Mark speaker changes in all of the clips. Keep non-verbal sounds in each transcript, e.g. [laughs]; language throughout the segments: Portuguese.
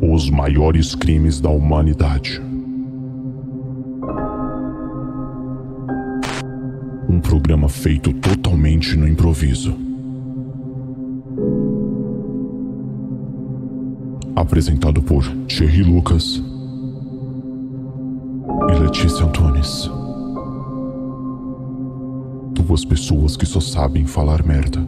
Speaker 1: Os maiores crimes da humanidade. Um programa feito totalmente no improviso. Apresentado por Thierry Lucas e Letícia Antunes. Duas pessoas que só sabem falar merda.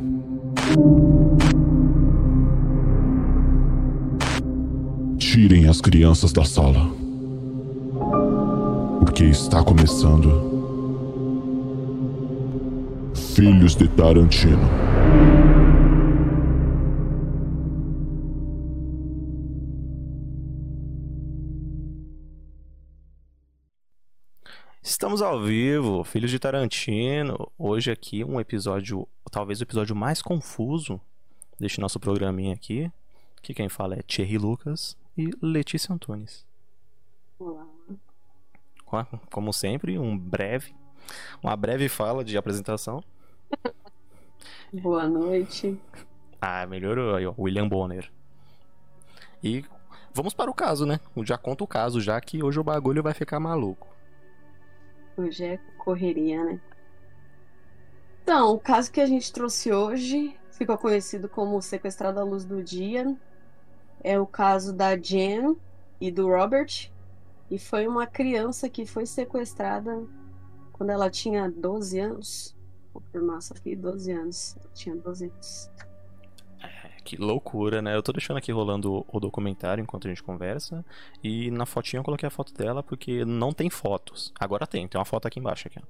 Speaker 1: Tirem as crianças da sala. Porque está começando. Filhos de Tarantino.
Speaker 2: Estamos ao vivo, Filhos de Tarantino. Hoje aqui um episódio, talvez o episódio mais confuso deste nosso programinha aqui. Que quem fala é Thierry Lucas e Letícia Antunes.
Speaker 3: Olá.
Speaker 2: Como sempre, um breve, uma breve fala de apresentação. [laughs]
Speaker 3: Boa noite.
Speaker 2: Ah, melhorou aí, ó, William Bonner. E vamos para o caso, né? Já conta o caso, já que hoje o bagulho vai ficar maluco.
Speaker 3: Hoje é correria, né? Então, o caso que a gente trouxe hoje ficou conhecido como Sequestrado à Luz do Dia. É o caso da Jen e do Robert. E foi uma criança que foi sequestrada quando ela tinha 12 anos. Vou confirmar isso aqui, 12 anos. Ela tinha 12 anos.
Speaker 2: Que loucura, né? Eu tô deixando aqui rolando o documentário enquanto a gente conversa. E na fotinha eu coloquei a foto dela porque não tem fotos. Agora tem, tem uma foto aqui embaixo aqui.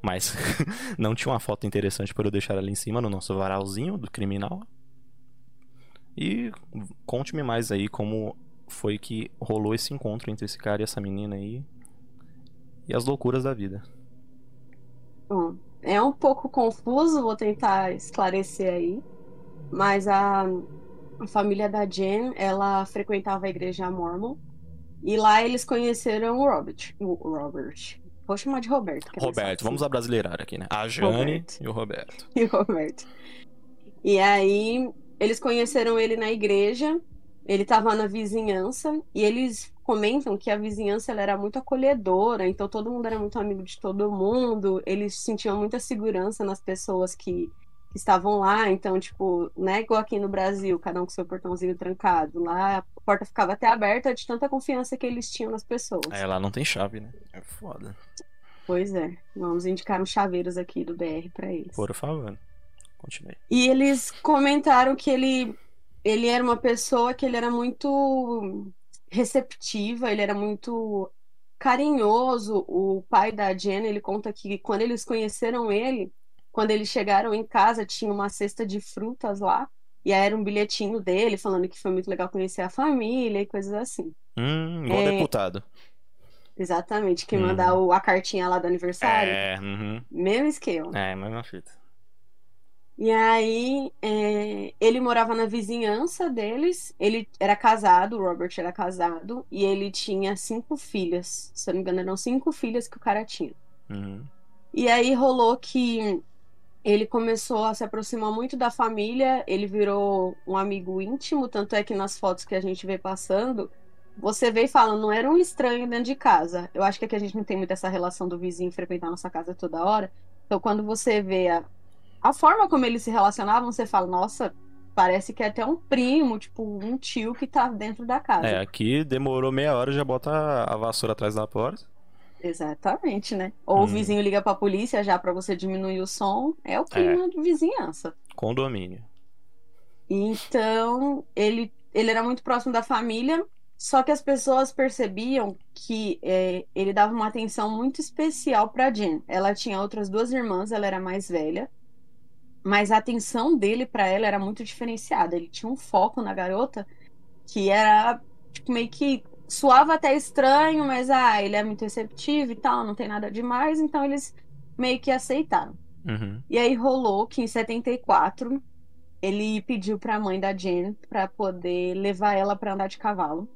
Speaker 2: Mas [laughs] não tinha uma foto interessante para eu deixar ali em cima no nosso varalzinho do criminal. E conte-me mais aí como foi que rolou esse encontro entre esse cara e essa menina aí. E as loucuras da vida.
Speaker 3: Bom, é um pouco confuso, vou tentar esclarecer aí. Mas a, a família da Jen, ela frequentava a igreja Mormon. E lá eles conheceram o Robert. O Robert. Vou chamar de Roberto. é
Speaker 2: Roberto,
Speaker 3: fácil.
Speaker 2: vamos abrasileirar aqui, né? A Jane
Speaker 3: Roberto.
Speaker 2: e o Roberto. [laughs]
Speaker 3: E o Roberto. E aí, eles conheceram ele na igreja. Ele estava na vizinhança. E eles comentam que a vizinhança ela era muito acolhedora. Então, todo mundo era muito amigo de todo mundo. Eles sentiam muita segurança nas pessoas que que estavam lá, então, tipo, né, igual aqui no Brasil, cada um com seu portãozinho trancado. Lá a porta ficava até aberta de tanta confiança que eles tinham nas pessoas.
Speaker 2: É, lá não tem chave, né? É foda.
Speaker 3: Pois é, vamos indicar uns chaveiros aqui do BR pra eles.
Speaker 2: Por favor. Continue.
Speaker 3: E eles comentaram que ele, ele era uma pessoa que ele era muito receptiva, ele era muito carinhoso. O pai da Jen, ele conta que quando eles conheceram ele, quando eles chegaram em casa, tinha uma cesta de frutas lá. E aí era um bilhetinho dele falando que foi muito legal conhecer a família e coisas assim.
Speaker 2: Hum, igual
Speaker 3: É.
Speaker 2: deputado.
Speaker 3: Exatamente, que
Speaker 2: Hum.
Speaker 3: mandar o- a cartinha lá do aniversário.
Speaker 2: É, uhum.
Speaker 3: Mesmo esquema.
Speaker 2: É, mesma fita.
Speaker 3: E aí, é, ele morava na vizinhança deles. Ele era casado, o Robert era casado, e ele tinha cinco filhas. Se eu não me engano, eram cinco filhas que o cara tinha.
Speaker 2: Uhum.
Speaker 3: E aí rolou que ele começou a se aproximar muito da família, ele virou um amigo íntimo, tanto é que nas fotos que a gente vê passando, você vê e fala, não era um estranho dentro de casa. Eu acho que aqui a gente não tem muito essa relação do vizinho frequentar nossa casa toda hora. Então, quando você vê a, a forma como eles se relacionavam, você fala, nossa, parece que é até um primo, tipo, um tio que tá dentro da casa.
Speaker 2: É, aqui demorou meia hora já bota a vassoura atrás da porta.
Speaker 3: Exatamente, né? Ou
Speaker 2: Hum.
Speaker 3: o vizinho liga pra polícia já pra você diminuir o som. É o clima de vizinhança.
Speaker 2: Condomínio.
Speaker 3: Então, ele, ele era muito próximo da família, só que as pessoas percebiam que é, ele dava uma atenção muito especial pra Jen. Ela tinha outras duas irmãs, ela era mais velha, mas a atenção dele pra ela era muito diferenciada. Ele tinha um foco na garota que era tipo, meio que suava até estranho, mas ah, ele é muito receptivo e tal, não tem nada demais, então eles meio que aceitaram.
Speaker 2: Uhum.
Speaker 3: E aí rolou que em 74 ele pediu pra mãe da Jen pra poder levar ela pra andar de cavalo.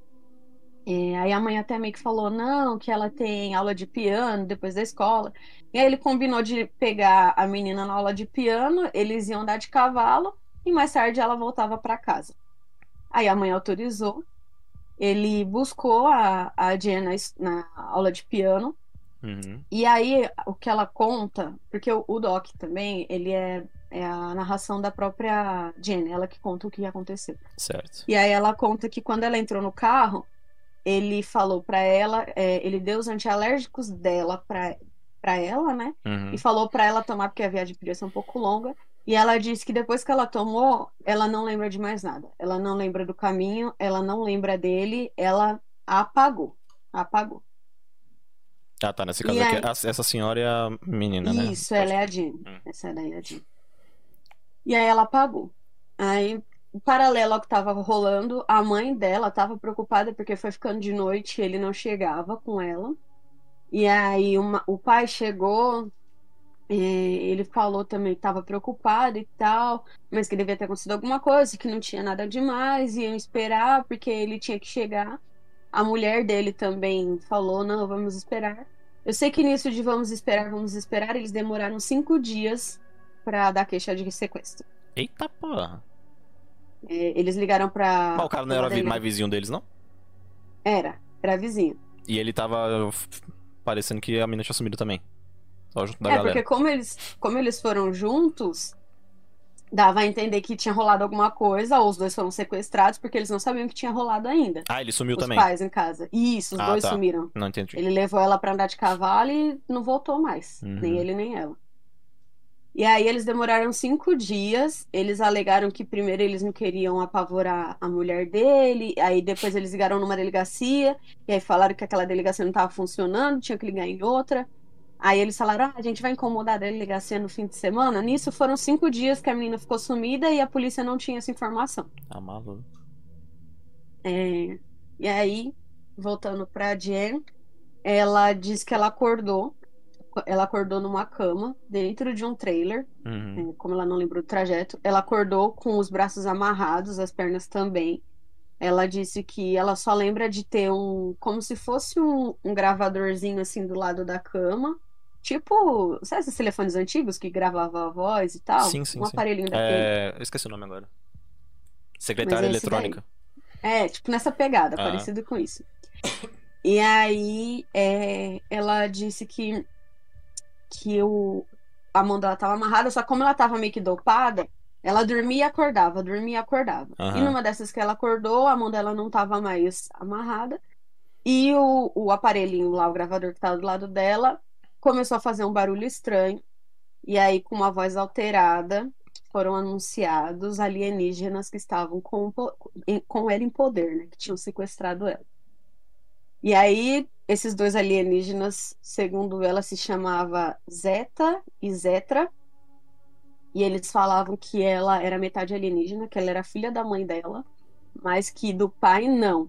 Speaker 3: É, aí a mãe até meio que falou não, que ela tem aula de piano depois da escola. E aí ele combinou de pegar a menina na aula de piano, eles iam andar de cavalo e mais tarde ela voltava pra casa. Aí a mãe autorizou. ele buscou a, a Jen na, na aula de piano.
Speaker 2: Uhum.
Speaker 3: E aí, o que ela conta, porque o, o Doc também, ele é, é a narração da própria Jen, ela que conta o que aconteceu.
Speaker 2: Certo.
Speaker 3: E aí ela conta que quando ela entrou no carro, ele falou pra ela, é, ele deu os antialérgicos dela pra, pra ela, né?
Speaker 2: Uhum.
Speaker 3: E falou pra ela tomar, porque a viagem podia ser um pouco longa. E ela disse que depois que ela tomou, ela não lembra de mais nada. Ela não lembra do caminho, ela não lembra dele, ela apagou. Apagou.
Speaker 2: Ah, tá. Nesse
Speaker 3: E
Speaker 2: caso aqui,
Speaker 3: aí-
Speaker 2: essa senhora é a menina, né?
Speaker 3: Isso, ela é a Jean.
Speaker 2: Hum.
Speaker 3: Essa daí é a Jean. E aí ela apagou. Aí, o paralelo ao que tava rolando, a mãe dela tava preocupada porque foi ficando de noite e ele não chegava com ela. E aí uma- o pai chegou, e ele falou também que tava preocupado e tal, mas que devia ter acontecido alguma coisa, que não tinha nada demais, iam esperar porque ele tinha que chegar. A mulher dele também falou, não, vamos esperar. Eu sei que nisso de vamos esperar, vamos esperar, eles demoraram cinco dias pra dar queixa de sequestro.
Speaker 2: Eita porra.
Speaker 3: É, eles ligaram pra.
Speaker 2: Mas o cara não era mais vizinho deles, não?
Speaker 3: Era, era vizinho.
Speaker 2: E ele tava parecendo que a menina tinha sumido também. Só junto da
Speaker 3: é,
Speaker 2: galera.
Speaker 3: porque como eles, como eles foram juntos, dava a entender que tinha rolado alguma coisa, ou os dois foram sequestrados, porque eles não sabiam que tinha rolado ainda.
Speaker 2: Ah, ele sumiu
Speaker 3: os
Speaker 2: também.
Speaker 3: pais em casa. Isso, os
Speaker 2: Ah,
Speaker 3: dois
Speaker 2: tá.
Speaker 3: sumiram.
Speaker 2: Não entendi.
Speaker 3: Ele levou ela pra andar de cavalo e não voltou mais.
Speaker 2: Uhum.
Speaker 3: Nem ele, nem ela. E aí eles demoraram cinco dias. Eles alegaram que primeiro eles não queriam apavorar a mulher dele. Aí depois eles ligaram numa delegacia. E aí falaram que aquela delegacia não estava funcionando, tinha que ligar em outra. Aí eles falaram: ah, a gente vai incomodar a delegacia no fim de semana. Nisso foram cinco dias que a menina ficou sumida e a polícia não tinha essa informação.
Speaker 2: Ah, maluco.
Speaker 3: É, E aí, voltando pra Jen, ela diz que ela acordou. Ela acordou numa cama, dentro de um trailer.
Speaker 2: Uhum.
Speaker 3: é, como ela não lembrou do trajeto. Ela acordou com os braços amarrados, as pernas também. Ela disse que ela só lembra de ter um. Como se fosse um, um gravadorzinho assim do lado da cama. Tipo, sabe esses telefones antigos que gravavam a voz e tal?
Speaker 2: Sim, sim,
Speaker 3: Um
Speaker 2: sim.
Speaker 3: aparelhinho daquele.
Speaker 2: É... Eu esqueci o nome agora. Secretária
Speaker 3: é
Speaker 2: eletrônica.
Speaker 3: É, tipo nessa pegada,
Speaker 2: Ah.
Speaker 3: parecido com isso. E aí, é, ela disse que, que o, a mão dela tava amarrada, só que como ela tava meio que dopada, ela dormia e acordava, dormia e acordava.
Speaker 2: Aham.
Speaker 3: E numa dessas que ela acordou, a mão dela não tava mais amarrada. E o, o aparelhinho lá, o gravador que tava do lado dela, começou a fazer um barulho estranho. E aí, com uma voz alterada, foram anunciados alienígenas que estavam com, com ela em poder, né? Que tinham sequestrado ela. E aí, esses dois alienígenas, segundo ela, se chamava Zeta e Zetra. E eles falavam que ela era metade alienígena, que ela era filha da mãe dela, mas que do pai não.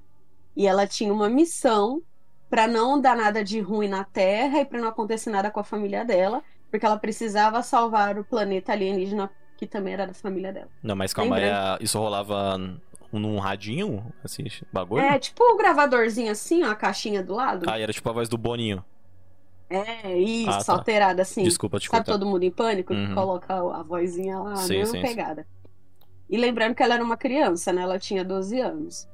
Speaker 3: E ela tinha uma missão para não dar nada de ruim na Terra e para não acontecer nada com a família dela, porque ela precisava salvar o planeta alienígena que também era da família dela.
Speaker 2: Não, mas calma a- Isso rolava num radinho? Assim, bagulho?
Speaker 3: É, tipo o gravadorzinho assim, ó, a caixinha do lado.
Speaker 2: Ah, era tipo a voz do Boninho.
Speaker 3: É, isso,
Speaker 2: Ah, tá.
Speaker 3: alterada assim.
Speaker 2: Desculpa te
Speaker 3: Sabe todo mundo em pânico?
Speaker 2: Uhum.
Speaker 3: Coloca a vozinha lá,
Speaker 2: Sim,
Speaker 3: mesma
Speaker 2: sim, sim.
Speaker 3: pegada. E lembrando que ela era uma criança, né? Ela tinha 12 anos.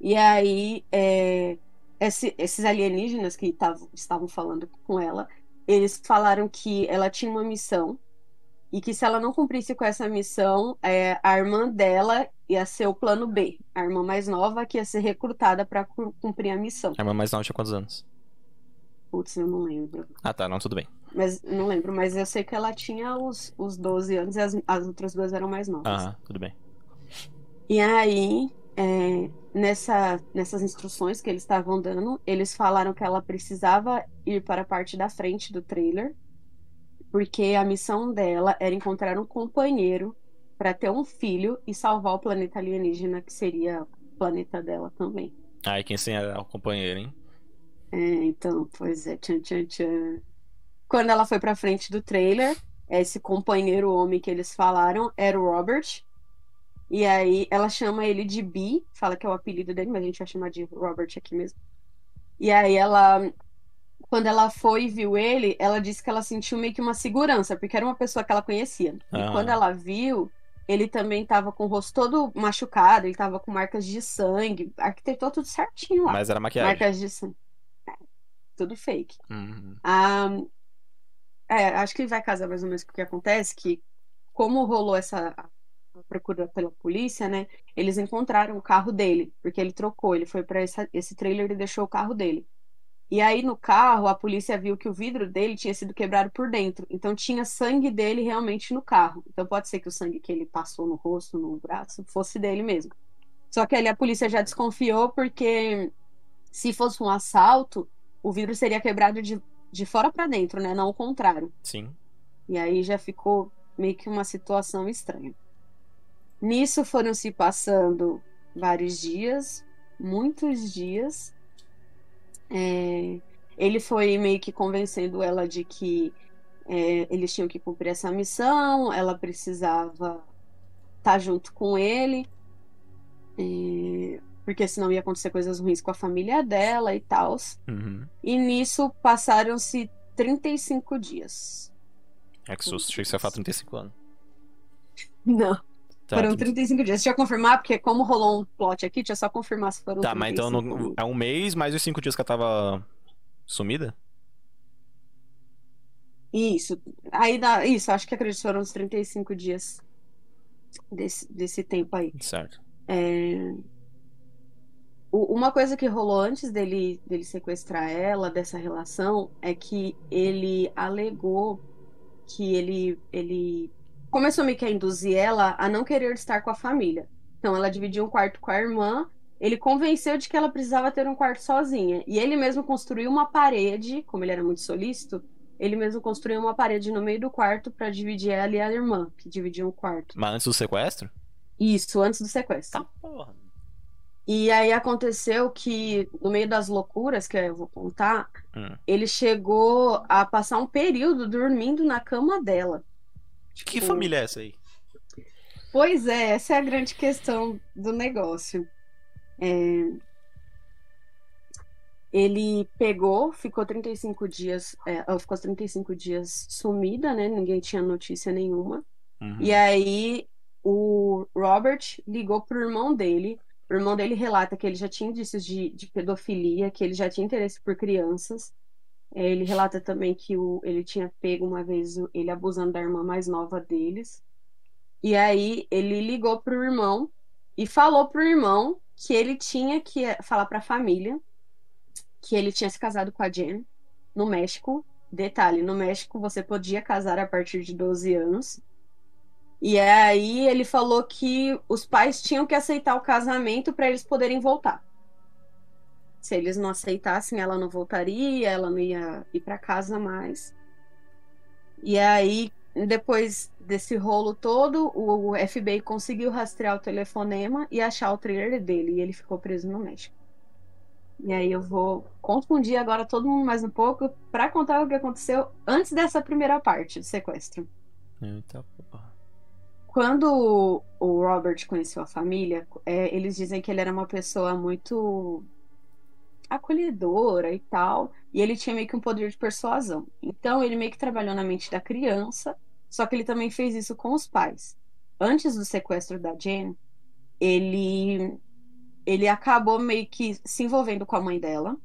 Speaker 3: E aí, é, esse- esses alienígenas que tavam- estavam falando com ela, eles falaram que ela tinha uma missão e que se ela não cumprisse com essa missão, é, a irmã dela ia ser o plano B, a irmã mais nova que ia ser recrutada para cumprir a missão.
Speaker 2: A irmã mais nova tinha quantos anos?
Speaker 3: Putz, eu não lembro.
Speaker 2: Ah, tá. Não, tudo bem.
Speaker 3: Mas não lembro, mas eu sei que ela tinha os, os 12 anos e as, as outras duas eram mais novas.
Speaker 2: Ah, tudo bem.
Speaker 3: E aí, é, nessa, nessas instruções que eles estavam dando, eles falaram que ela precisava ir para a parte da frente do trailer, porque a missão dela era encontrar um companheiro para ter um filho e salvar o planeta alienígena, que seria o planeta dela também.
Speaker 2: Ah, e quem sim era o companheiro, hein?
Speaker 3: É, então, pois é, tchan, tchan, tchan. Quando ela foi pra frente do trailer, esse companheiro homem que eles falaram era o Robert. E aí ela chama ele de B, fala que é o apelido dele, mas a gente vai chamar de Robert aqui mesmo. E aí ela, quando ela foi e viu ele, ela disse que ela sentiu meio que uma segurança, porque era uma pessoa que ela conhecia. E
Speaker 2: Ah.
Speaker 3: quando ela viu, ele também tava com o rosto todo machucado, ele tava com marcas de sangue, arquitetou tudo certinho lá.
Speaker 2: Mas era maquiagem.
Speaker 3: Marcas de sangue. É, tudo fake.
Speaker 2: Uhum.
Speaker 3: Ah, é, acho que vai casar mais ou menos com o que acontece, que como rolou essa procura pela polícia, né? Eles encontraram o carro dele, porque ele trocou, ele foi para esse trailer e deixou o carro dele. E aí no carro a polícia viu que o vidro dele tinha sido quebrado por dentro, então tinha sangue dele realmente no carro. Então pode ser que o sangue que ele passou no rosto, no braço, fosse dele mesmo. Só que ali a polícia já desconfiou porque se fosse um assalto, o vidro seria quebrado de, de fora para dentro, né? Não o contrário.
Speaker 2: Sim.
Speaker 3: E aí já ficou meio que uma situação estranha. Nisso foram se passando vários dias, muitos dias. É, ele foi meio que convencendo ela de que é, eles tinham que cumprir essa missão, ela precisava estar junto com ele, é, porque senão ia acontecer coisas ruins com a família dela e tal.
Speaker 2: Uhum.
Speaker 3: E nisso passaram-se 35 dias.
Speaker 2: É que susto, achei que você ia falar 35 anos.
Speaker 3: Não.
Speaker 2: Tá,
Speaker 3: foram
Speaker 2: tudo-
Speaker 3: 35 dias. Deixa eu confirmar, porque como rolou um plot aqui, deixa eu só confirmar se foram
Speaker 2: Tá, mas então
Speaker 3: 35
Speaker 2: no- é um mês mais os cinco dias que ela tava sumida?
Speaker 3: Isso. Aí dá. Isso, acho que acredito que foram uns 35 dias desse, desse tempo aí.
Speaker 2: Certo.
Speaker 3: É, o- Uma coisa que rolou antes dele, dele sequestrar ela, dessa relação, é que ele alegou que ele, ele começou meio que a induzir ela a não querer estar com a família. Então ela dividiu um quarto com a irmã, ele convenceu de que ela precisava ter um quarto sozinha. E ele mesmo construiu uma parede, como ele era muito solícito, ele mesmo construiu uma parede no meio do quarto para dividir ela e a irmã, que dividiam o quarto.
Speaker 2: Mas antes do sequestro?
Speaker 3: Isso, antes do sequestro.
Speaker 2: porra.
Speaker 3: E aí aconteceu que, no meio das loucuras que eu vou contar,
Speaker 2: Hum.
Speaker 3: ele chegou a passar um período dormindo na cama dela.
Speaker 2: Que
Speaker 3: Tipo,
Speaker 2: família é essa aí?
Speaker 3: Pois é, essa é a grande questão do negócio. É, Ele pegou, ficou 35 dias, é, ela ficou 35 dias sumida, né? Ninguém tinha notícia nenhuma.
Speaker 2: Uhum.
Speaker 3: E aí o Robert ligou pro irmão dele. O irmão dele relata que ele já tinha indícios de, de pedofilia, que ele já tinha interesse por crianças. É, Ele relata também que o, ele tinha pego uma vez ele abusando da irmã mais nova deles. E aí ele ligou pro irmão e falou pro irmão que ele tinha que falar pra família que ele tinha se casado com a Jen no México. Detalhe, no México você podia casar a partir de 12 anos. E aí ele falou que os pais tinham que aceitar o casamento para eles poderem voltar. Se eles não aceitassem, ela não voltaria, ela não ia ir para casa mais. E aí, depois desse rolo todo, o FBI conseguiu rastrear o telefonema e achar o trailer dele, e ele ficou preso no México. E aí eu vou confundir agora todo mundo mais um pouco para contar o que aconteceu antes dessa primeira parte do sequestro.
Speaker 2: Eita porra.
Speaker 3: Quando o Robert conheceu a família, é, eles dizem que ele era uma pessoa muito acolhedora e tal, e ele tinha meio que um poder de persuasão. Então ele meio que trabalhou na mente da criança, só que ele também fez isso com os pais. Antes do sequestro da Jane, ele ele acabou meio que se envolvendo com a mãe dela.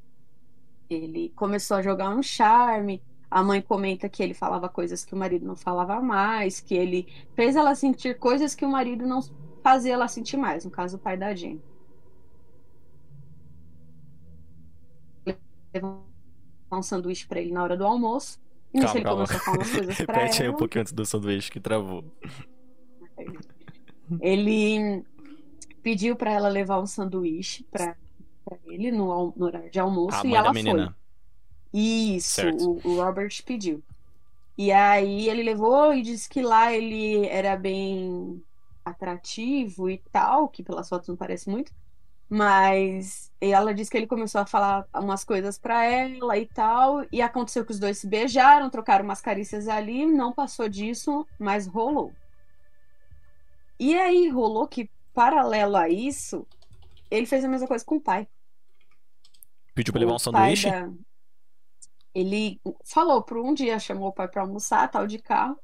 Speaker 3: Ele começou a jogar um charme. A mãe comenta que ele falava coisas que o marido não falava mais, que ele fez ela sentir coisas que o marido não fazia ela sentir mais, no caso o pai da Jane. Um sanduíche pra ele na hora do almoço. E nisso
Speaker 2: Calma,
Speaker 3: ele começou a falar umas coisas [laughs] pra
Speaker 2: Repete aí um
Speaker 3: ela.
Speaker 2: pouquinho antes do sanduíche que travou.
Speaker 3: Ele pediu pra ela levar um sanduíche pra, pra ele no, no horário de almoço
Speaker 2: A
Speaker 3: e ela foi. Isso, o, o Robert pediu. E aí ele levou e disse que lá ele era bem atrativo e tal, que pelas fotos não parece muito. Mas ela disse que ele começou a falar umas coisas pra ela e tal, e aconteceu que os dois se beijaram, trocaram umas carícias ali, não passou disso, mas rolou. E aí rolou que, paralelo a isso, ele fez a mesma coisa com o pai.
Speaker 2: Pediu pra levar um
Speaker 3: O
Speaker 2: sanduíche?
Speaker 3: da- Ele falou por um dia, chamou o pai pra almoçar, tal de carro.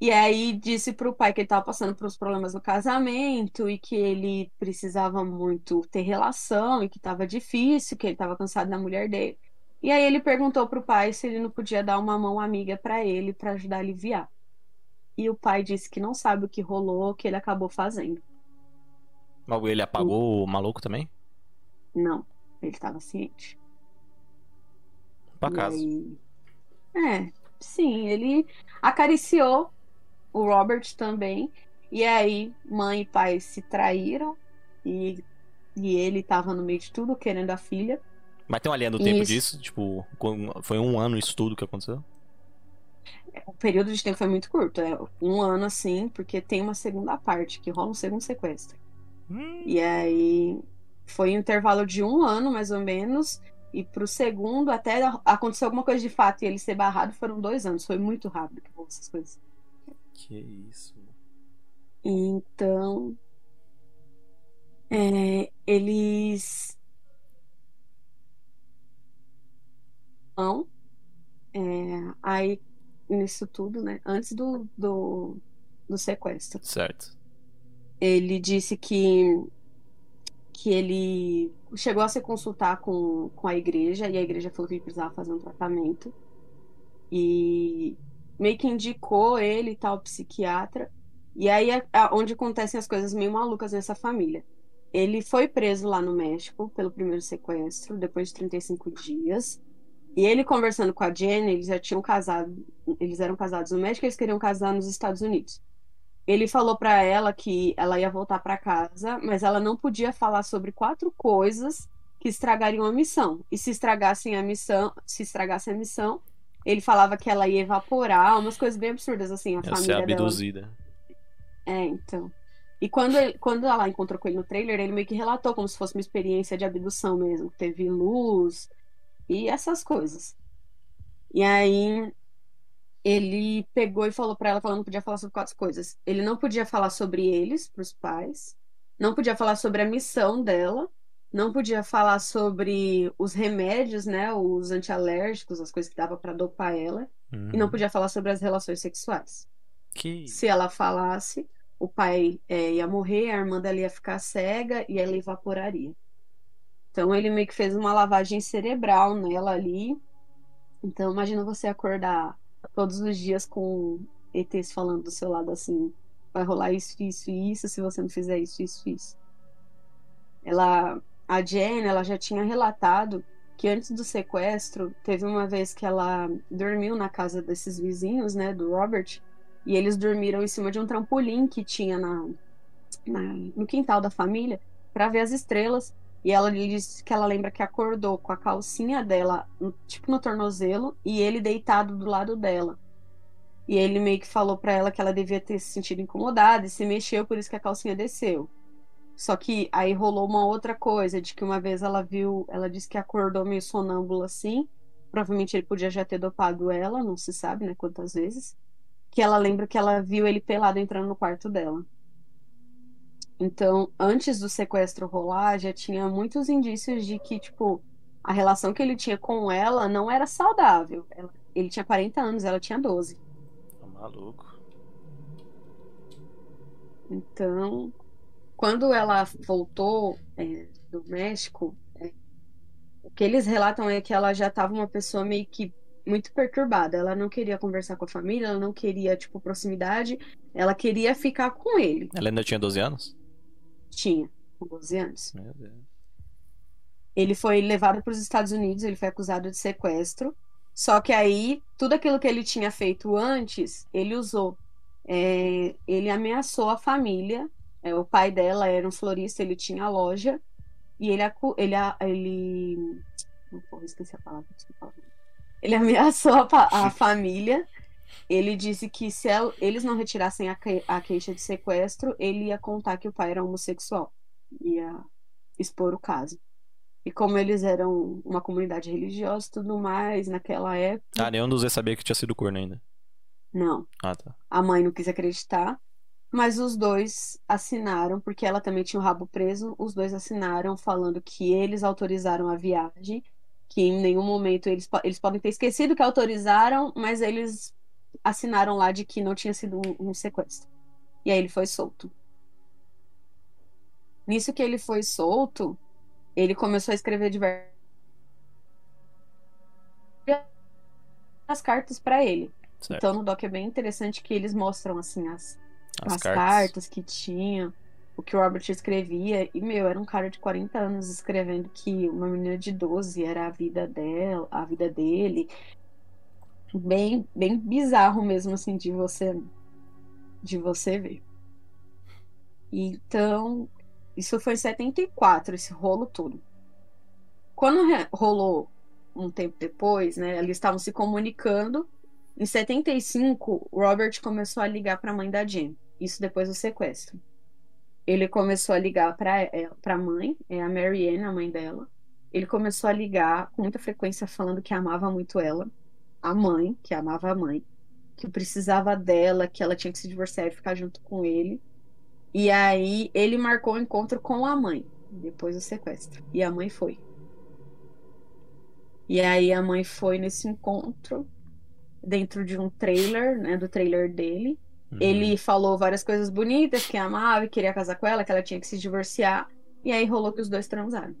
Speaker 3: E aí disse pro pai que ele estava passando por uns problemas no casamento e que ele precisava muito ter relação e que estava difícil, que ele estava cansado da mulher dele. E aí ele perguntou pro pai se ele não podia dar uma mão amiga para ele para ajudar a aliviar. E o pai disse que não sabe o que rolou, que ele acabou fazendo.
Speaker 2: Mas ele apagou o maluco também?
Speaker 3: Não, ele estava ciente.
Speaker 2: Pra casa.
Speaker 3: aí- É, sim, ele acariciou o Robert também. E aí, mãe e pai se traíram. E, e ele tava no meio de tudo, querendo a filha.
Speaker 2: Mas tem uma linha do tempo
Speaker 3: Isso.
Speaker 2: disso? Tipo, foi um ano isso tudo que aconteceu?
Speaker 3: O período de tempo foi muito curto, é um ano assim, porque tem uma segunda parte, que rola um segundo sequestro.
Speaker 2: Hum,
Speaker 3: E aí foi um intervalo de um ano, mais ou menos. E pro segundo, até acontecer alguma coisa de fato e ele ser barrado, foram dois anos. Foi muito rápido que rolou essas coisas.
Speaker 2: Que isso.
Speaker 3: Então, é, eles não, é, aí nisso tudo, né? Antes do, do, do sequestro,
Speaker 2: Certo.
Speaker 3: ele disse que que ele chegou a se consultar com, com a igreja e a igreja falou que ele precisava fazer um tratamento e meio que indicou ele tal psiquiatra e aí é onde acontecem as coisas meio malucas nessa família. Ele foi preso lá no México pelo primeiro sequestro, depois de 35 dias. E ele conversando com a Jenny, eles já tinham casado, eles eram casados no México, eles queriam casar nos Estados Unidos. Ele falou pra ela que ela ia voltar pra casa, mas ela não podia falar sobre quatro coisas que estragariam a missão. E se estragassem a missão, se estragasse a missão, ele falava que ela ia evaporar, umas coisas bem absurdas assim, a
Speaker 2: ser
Speaker 3: família dela.
Speaker 2: abduzida.
Speaker 3: É, então. E quando, ele- quando ela encontrou com ele no trailer, ele meio que relatou como se fosse uma experiência de abdução mesmo. Teve luz e essas coisas. E aí ele pegou e falou pra ela que ela não podia falar sobre quatro coisas. Ele não podia falar sobre eles pros pais, não podia falar sobre a missão dela, não podia falar sobre os remédios, né, os antialérgicos, as coisas que dava pra dopar ela, e não
Speaker 2: Uhum.
Speaker 3: podia falar sobre as relações sexuais.
Speaker 2: Que
Speaker 3: Se ela falasse, o pai é, ia morrer, a irmã dela ia ficar cega e ela evaporaria. Então ele meio que fez uma lavagem cerebral nela ali. Então imagina você acordar todos os dias com ETs falando do seu lado assim, vai rolar isso, isso e isso se você não fizer isso, isso, isso. Ela, a Jen, ela já tinha relatado que antes do sequestro, teve uma vez que ela dormiu na casa desses vizinhos, né, do Robert, e eles dormiram em cima de um trampolim que tinha na, na- no quintal da família para ver as estrelas. E ela disse que ela lembra que acordou com a calcinha dela, tipo no tornozelo, e ele deitado do lado dela. E ele meio que falou pra ela que ela devia ter se sentido incomodada e se mexeu, por isso que a calcinha desceu. Só que aí rolou uma outra coisa, de que uma vez ela viu, ela disse que acordou meio sonâmbula assim. Provavelmente ele podia já ter dopado ela, não se sabe, né, quantas vezes. Que ela lembra que ela viu ele pelado entrando no quarto dela. Então, antes do sequestro rolar, já tinha muitos indícios de que, tipo, a relação que ele tinha com ela não era saudável. Ele tinha 40 anos, ela tinha 12.
Speaker 2: Tá maluco.
Speaker 3: Então, quando ela voltou é, do México, é, o que eles relatam é que ela já estava uma pessoa meio que muito perturbada. Ela não queria conversar com a família, ela não queria, tipo, proximidade, ela queria ficar com ele.
Speaker 2: Ela ainda tinha 12 anos?
Speaker 3: Tinha, com 12 anos.
Speaker 2: Meu Deus.
Speaker 3: Ele foi levado para os Estados Unidos, ele foi acusado de sequestro. Só que aí, tudo aquilo que ele tinha feito antes, ele usou. É, ele ameaçou a família. É, o pai dela era um florista, ele tinha loja. E ele, ele, a- ele... Oh, porra, esqueci a palavra, desculpa. Ele ameaçou a, a [laughs] família. Ele disse que se el- eles não retirassem a, que- a queixa de sequestro, ele ia contar que o pai era homossexual. Ia expor o caso. E como eles eram uma comunidade religiosa e tudo mais, naquela época,
Speaker 2: Ah, nenhum dos dois sabia que tinha sido corno ainda.
Speaker 3: não.
Speaker 2: Ah, tá.
Speaker 3: A mãe não quis acreditar, mas os dois assinaram, porque ela também tinha o rabo preso, os dois assinaram falando que eles autorizaram a viagem, que em nenhum momento eles, eles podem ter esquecido que autorizaram, mas eles assinaram lá de que não tinha sido um, um sequestro. E aí ele foi solto. Nisso que ele foi solto, ele começou a escrever diversas as cartas para ele.
Speaker 2: Certo.
Speaker 3: Então no doc é bem interessante que eles mostram assim as,
Speaker 2: As,
Speaker 3: as
Speaker 2: cartas.
Speaker 3: cartas que tinha, o que o Robert escrevia. E, meu, era um cara de 40 anos escrevendo que uma menina de 12 era a vida dela, a vida dele. Bem, bem bizarro mesmo, assim, de você de você ver. Então, isso foi em 74, esse rolo todo. Quando rolou um tempo depois, né, eles estavam se comunicando. Em 75, o Robert começou a ligar para a mãe da Jen. Isso depois do sequestro. Ele começou a ligar para a mãe, é a Marianne, a mãe dela. Ele começou a ligar com muita frequência falando que amava muito ela, a mãe, que amava a mãe, que precisava dela, que ela tinha que se divorciar e ficar junto com ele. E aí ele marcou o encontro com a mãe, depois do sequestro. E a mãe foi. E aí a mãe foi nesse encontro dentro de um trailer, né, do trailer dele.
Speaker 2: Uhum.
Speaker 3: Ele falou várias coisas bonitas, que amava e queria casar com ela, que ela tinha que se divorciar. E aí rolou que os dois transaram.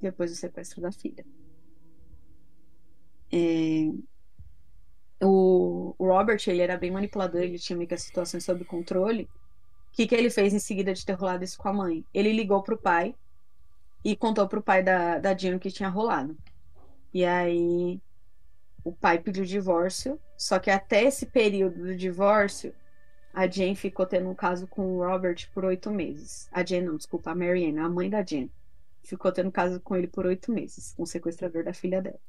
Speaker 3: Depois do sequestro da filha. É, O... Robert, ele era bem manipulador, ele tinha meio que as situações sob controle. O que, que ele fez em seguida de ter rolado isso com a mãe? Ele ligou pro pai e contou pro pai da, da Jean o que tinha rolado. E aí o pai pediu divórcio, só que até esse período do divórcio, a Jane ficou tendo um caso com o Robert por oito meses. A Jane, não, desculpa, a Marianne, a mãe da Jane. Ficou tendo caso com ele por oito meses, com o sequestrador da filha dela.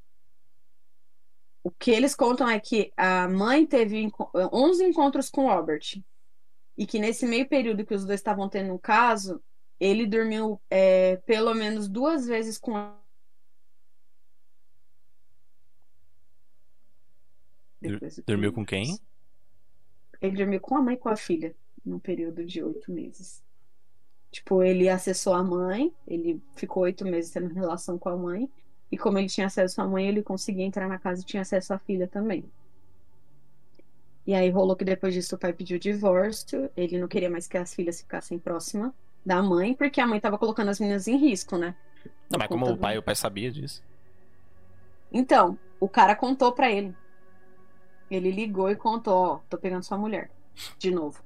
Speaker 3: O que eles contam é que a mãe teve enco- 11 encontros com o Robert. E que nesse meio período que os dois estavam tendo um caso, ele dormiu é, pelo menos duas vezes com Depois
Speaker 2: Dormiu com quem?
Speaker 3: Ele dormiu com a mãe e com a filha, num período de oito meses. Tipo, ele acessou a mãe, ele ficou oito meses tendo relação com a mãe, e como ele tinha acesso à mãe, ele conseguia entrar na casa e tinha acesso à filha também. E aí rolou que depois disso o pai pediu divórcio, ele não queria mais que as filhas ficassem próximas da mãe, porque a mãe tava colocando as meninas em risco, né?
Speaker 2: Não, mas como o pai, o pai sabia disso.
Speaker 3: Então, o cara contou pra ele. Ele ligou e contou, ó, tô pegando sua mulher. De novo.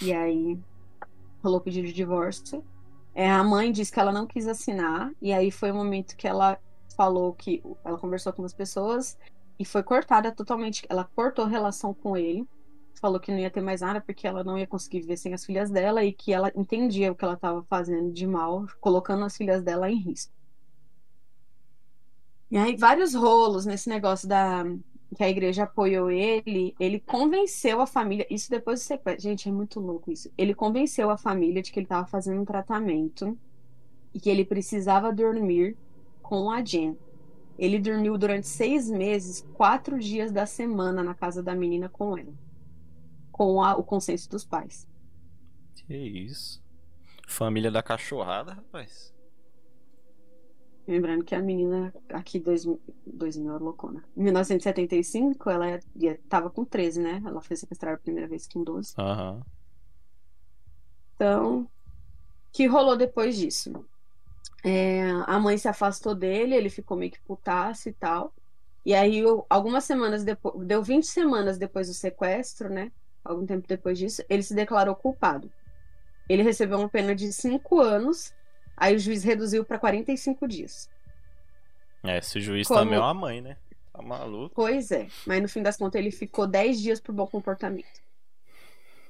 Speaker 3: E aí, rolou o pedido de divórcio. É, a mãe disse que ela não quis assinar. E aí foi o momento que ela falou que ela conversou com as pessoas e foi cortada totalmente. Ela cortou relação com ele. Falou que não ia ter mais nada porque ela não ia conseguir viver sem as filhas dela e que ela entendia o que ela estava fazendo de mal, colocando as filhas dela em risco. E aí, vários rolos nesse negócio da que a igreja apoiou ele, ele convenceu a família, isso depois do sequestro, gente, é muito louco isso. Ele convenceu a família de que ele estava fazendo um tratamento e que ele precisava dormir com a Jen. Ele dormiu durante seis meses, quatro dias da semana na casa da menina com ela, com a- o consenso dos pais.
Speaker 2: Que isso. Família da cachorrada, rapaz.
Speaker 3: Lembrando que a menina aqui, 2000, 2000 é loucona. Em 1975, ela estava com 13, né? Ela foi sequestrada a primeira vez com 12.
Speaker 2: Aham.
Speaker 3: Então, o que rolou depois disso? É, a mãe se afastou dele, ele ficou meio que putaço e tal. E aí, eu- algumas semanas depois, deu 20 semanas depois do sequestro, né? Algum tempo depois disso, ele se declarou culpado. Ele recebeu uma pena de 5 anos, aí o juiz reduziu para 45 dias.
Speaker 2: É, esse juiz
Speaker 3: Como-
Speaker 2: também é uma mãe, né? Tá maluco.
Speaker 3: Pois é, mas no fim das contas ele ficou 10 dias por bom comportamento.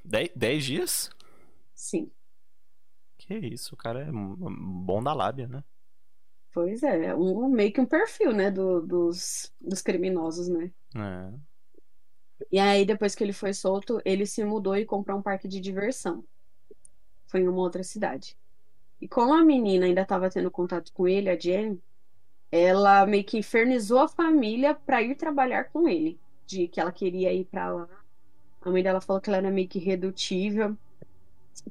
Speaker 2: Dez, dez dias?
Speaker 3: Sim,
Speaker 2: Que isso, o cara é bom da lábia, né?
Speaker 3: pois é, um, meio que um perfil, né, do- dos, dos criminosos, né?
Speaker 2: É.
Speaker 3: E aí, depois que ele foi solto, ele se mudou e comprou um parque de diversão. Foi em uma outra cidade. E como a menina ainda estava tendo contato com ele, a Jen, ela meio que infernizou a família para ir trabalhar com ele, de que ela queria ir para lá. A mãe dela falou que ela era meio que redutível,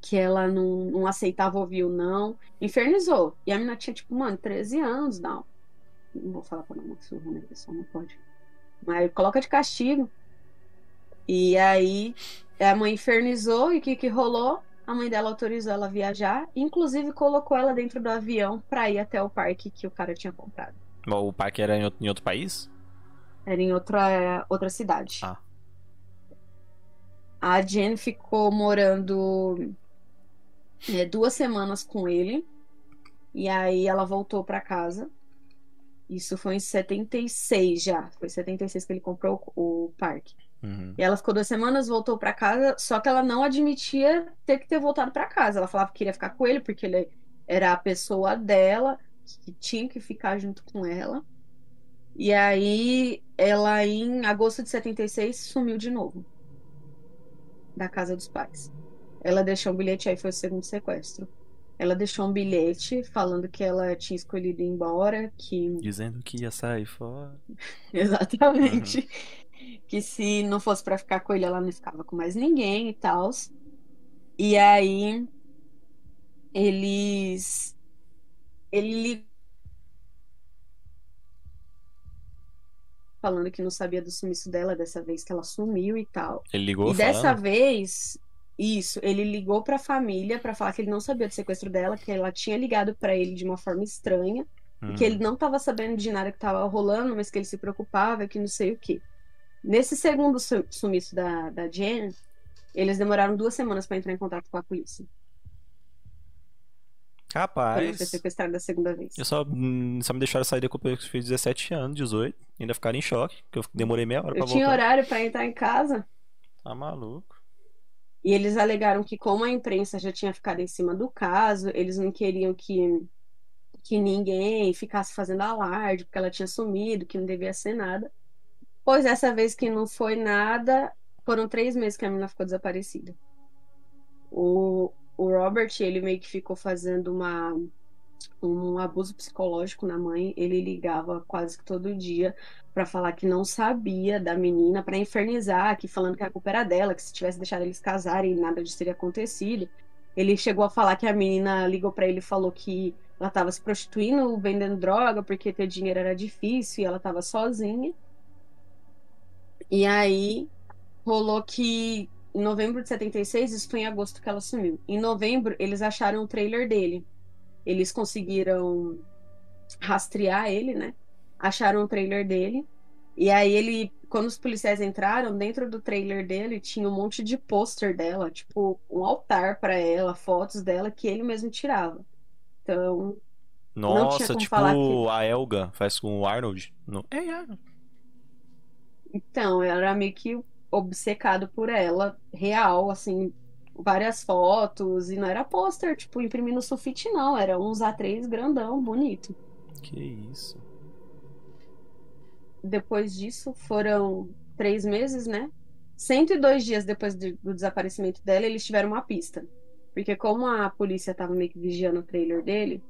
Speaker 3: que ela não, não aceitava ouvir o não. Infernizou. E a menina tinha, tipo, mano, 13 anos, não. Não vou falar pra não surra, né, pessoal? Não pode. Mas coloca de castigo. E aí a mãe infernizou e o que, que rolou? A mãe dela autorizou ela a viajar, inclusive colocou ela dentro do avião pra ir até o parque que o cara tinha comprado.
Speaker 2: O parque era em outro, país?
Speaker 3: Era em outra, outra cidade.
Speaker 2: Ah.
Speaker 3: A Jen ficou morando é, duas semanas com ele. E aí ela voltou pra casa. Isso foi em 76 já. Foi em 76 que ele comprou o parque.
Speaker 2: Uhum.
Speaker 3: E ela ficou duas semanas, voltou pra casa, só que ela não admitia ter que ter voltado pra casa. Ela falava que queria ficar com ele porque ele era a pessoa dela, que tinha que ficar junto com ela. E aí ela em agosto de 76 sumiu de novo da casa dos pais. Ela deixou um bilhete, aí foi o segundo sequestro. Ela deixou um bilhete falando que ela tinha escolhido ir embora, que
Speaker 2: Dizendo que ia sair fora. [laughs]
Speaker 3: Exatamente. Que se não fosse pra ficar com ele, ela não ficava com mais ninguém e tal. E aí eles ele falando que não sabia do sumiço dela dessa vez que ela sumiu e tal.
Speaker 2: Ele ligou
Speaker 3: E dessa
Speaker 2: falando?
Speaker 3: vez, isso, ele ligou pra família pra falar que ele não sabia do sequestro dela, que ela tinha ligado pra ele de uma forma estranha
Speaker 2: Uhum.
Speaker 3: que ele não estava sabendo de nada que estava rolando, mas que ele se preocupava, que não sei o quê. Nesse segundo su- sumiço da, da Jen, eles demoraram duas semanas para entrar em contato com a polícia. Quando ela foi
Speaker 2: Rapaz,
Speaker 3: sequestrada da segunda vez.
Speaker 2: eu só, hum, só me deixaram sair depois que eu fiz 17 anos, 18. Ainda ficaram em choque, que eu demorei meia hora pra
Speaker 3: Eu tinha
Speaker 2: voltar.
Speaker 3: horário para entrar em casa
Speaker 2: Tá maluco.
Speaker 3: e eles alegaram que, como a imprensa já tinha ficado em cima do caso, eles não queriam que, que ninguém ficasse fazendo alarde, porque ela tinha sumido, que não devia ser nada. Pois essa vez que não foi nada, foram três meses que a menina ficou desaparecida. O, o Robert, ele meio que ficou fazendo uma, um abuso psicológico na mãe. Ele ligava quase que todo dia para falar que não sabia da menina, para infernizar, que falando que a culpa era dela, que se tivesse deixado eles casarem, nada disso teria acontecido. Ele chegou a falar que a menina ligou para ele e falou que ela estava se prostituindo, vendendo droga, porque ter dinheiro era difícil e ela estava sozinha. E aí rolou que em novembro de 76, isso foi em agosto que ela sumiu. Em novembro, eles acharam o trailer dele. Eles conseguiram rastrear ele, né? Acharam o trailer dele. E aí ele, quando os policiais entraram, dentro do trailer dele tinha um monte de pôster dela, tipo um altar pra ela, fotos dela que ele mesmo tirava. Então,
Speaker 2: Nossa,
Speaker 3: como
Speaker 2: tipo
Speaker 3: falar que-
Speaker 2: a Elga faz com o Arnold. No... É, Arnold.
Speaker 3: Então, era meio que obcecado por ela, real, assim, várias fotos, e não era pôster, tipo, imprimir no sulfite, não, era uns A3 grandão, bonito.
Speaker 2: Que isso.
Speaker 3: Depois disso, foram três meses, né? 102 dias depois de- do desaparecimento dela, eles tiveram uma pista. Porque como a polícia tava meio que vigiando o trailer dele,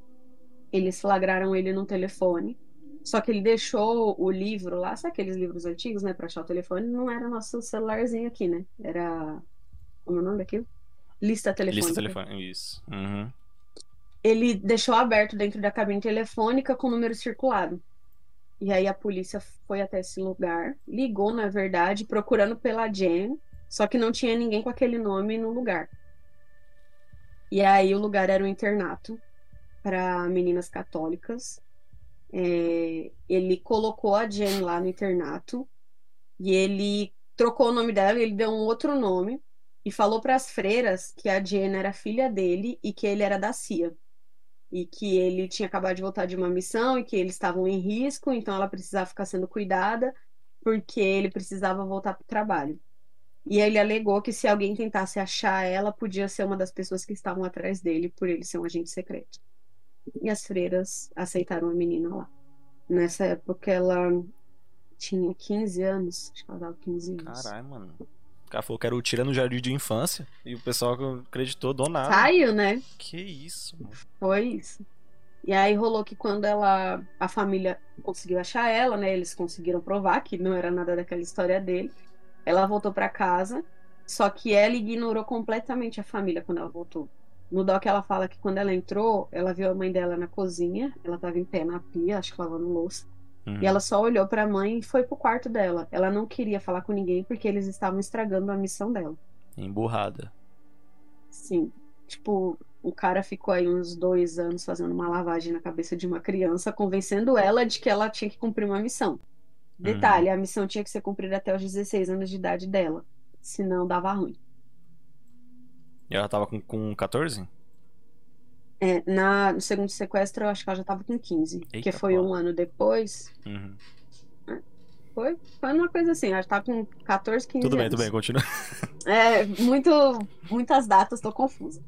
Speaker 3: eles flagraram ele no telefone. Só que ele deixou o livro lá, sabe aqueles livros antigos, né, pra achar o telefone? Não era nosso celularzinho aqui, né? Era. Como é o nome daquilo? Lista telefônica.
Speaker 2: Lista telefone. Isso. Uhum.
Speaker 3: Ele deixou aberto dentro da cabine telefônica com o número circulado. E aí a polícia foi até esse lugar, ligou, na verdade, procurando pela Jen, só que não tinha ninguém com aquele nome no lugar. E aí o lugar era um internato para meninas católicas. É, ele colocou a Jen lá no internato e ele trocou o nome dela, ele deu um outro nome e falou para as freiras que a Jen era filha dele e que ele era da CIA. E que ele tinha acabado de voltar de uma missão e que eles estavam em risco, então ela precisava ficar sendo cuidada porque ele precisava voltar para o trabalho. E ele alegou que se alguém tentasse achar ela, podia ser uma das pessoas que estavam atrás dele por ele ser um agente secreto. E as freiras aceitaram a menina lá. Nessa época ela tinha 15 anos, acho que ela dava 15 anos.
Speaker 2: Caralho, mano. O cara falou que era o tira no jardim de infância e o pessoal acreditou do nada.
Speaker 3: Saiu, né?
Speaker 2: Que isso, mano.
Speaker 3: Foi isso. E aí rolou que quando ela, a família conseguiu achar ela, né? Eles conseguiram provar que não era nada daquela história dele. Ela voltou pra casa, só que ela ignorou completamente a família quando ela voltou. No doc ela fala que quando ela entrou, ela viu a mãe dela na cozinha, ela tava em pé na pia, acho que lavando louça.
Speaker 2: Uhum.
Speaker 3: E ela só olhou pra mãe e foi pro quarto dela. Ela não queria falar com ninguém porque eles estavam estragando a missão dela.
Speaker 2: Emburrada.
Speaker 3: Sim. Tipo, o cara ficou aí uns dois anos fazendo uma lavagem na cabeça de uma criança, convencendo ela de que ela tinha que cumprir uma missão. Detalhe, a missão tinha que ser cumprida até os 16 anos de idade dela. Senão dava ruim.
Speaker 2: E ela tava com, com 14?
Speaker 3: É, na, no segundo sequestro, eu acho que ela já tava com 15. porque
Speaker 2: Eita,
Speaker 3: foi
Speaker 2: porra.
Speaker 3: um ano depois.
Speaker 2: Uhum.
Speaker 3: Foi, foi uma coisa assim, ela tá com 14, 15
Speaker 2: Tudo bem,
Speaker 3: anos.
Speaker 2: tudo bem, continua. [laughs]
Speaker 3: É, muito, muitas datas, tô confusa.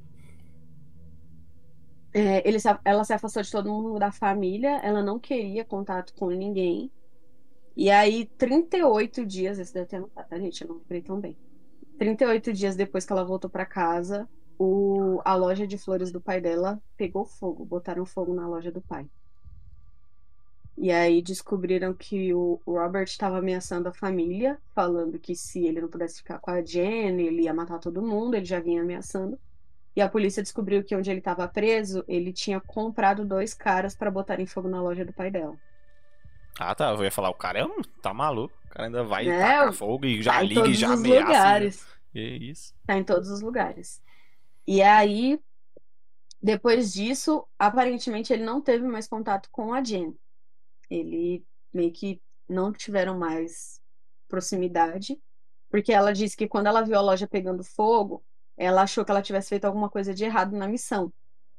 Speaker 3: É, ele ela se afastou de todo mundo da família, ela não queria contato com ninguém. E aí, 38 dias, esse deve ter anotado, tá, gente? Eu não lembrei tão bem. 38 dias depois que ela voltou pra casa, o, a loja de flores do pai dela pegou fogo, botaram fogo na loja do pai. E aí descobriram que o Robert estava ameaçando a família, falando que se ele não pudesse ficar com a Jen, ele ia matar todo mundo, ele já vinha ameaçando. E a polícia descobriu que onde ele estava preso, ele tinha comprado dois caras para botarem fogo na loja do pai dela.
Speaker 2: Ah, tá. Eu ia falar, o cara é um. Tá maluco. O cara ainda vai
Speaker 3: É,
Speaker 2: tacar fogo e já
Speaker 3: tá
Speaker 2: liga e
Speaker 3: todos
Speaker 2: já
Speaker 3: os
Speaker 2: ameaça.
Speaker 3: lugares.
Speaker 2: E é isso.
Speaker 3: Tá em todos os lugares. E aí, depois disso, aparentemente ele não teve mais contato com a Jen. Ele meio que não tiveram mais proximidade, porque ela disse que quando ela viu a loja pegando fogo, ela achou que ela tivesse feito alguma coisa de errado na missão.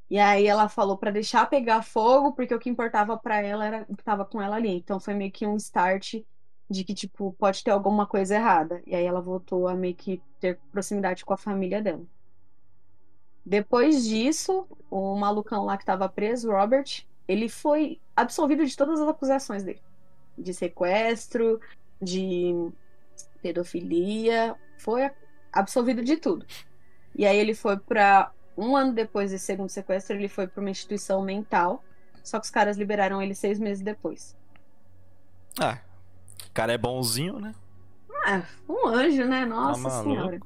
Speaker 3: E aí ela falou pra deixar pegar fogo, porque o que importava pra ela era o que tava com ela ali. Então foi meio que um start de que, tipo, pode ter alguma coisa errada. E aí ela voltou a meio que ter proximidade com a família dela. Depois disso, o malucão lá que tava preso, Robert, ele foi absolvido de todas as acusações dele. De sequestro, de pedofilia, foi absolvido de tudo. E aí ele foi pra um ano depois desse segundo sequestro, ele foi pra uma instituição mental. Só que os caras liberaram ele seis meses depois.
Speaker 2: Ah. O cara é bonzinho, né?
Speaker 3: Ah, um anjo, né?
Speaker 2: Tá
Speaker 3: Nossa
Speaker 2: maluco.
Speaker 3: senhora.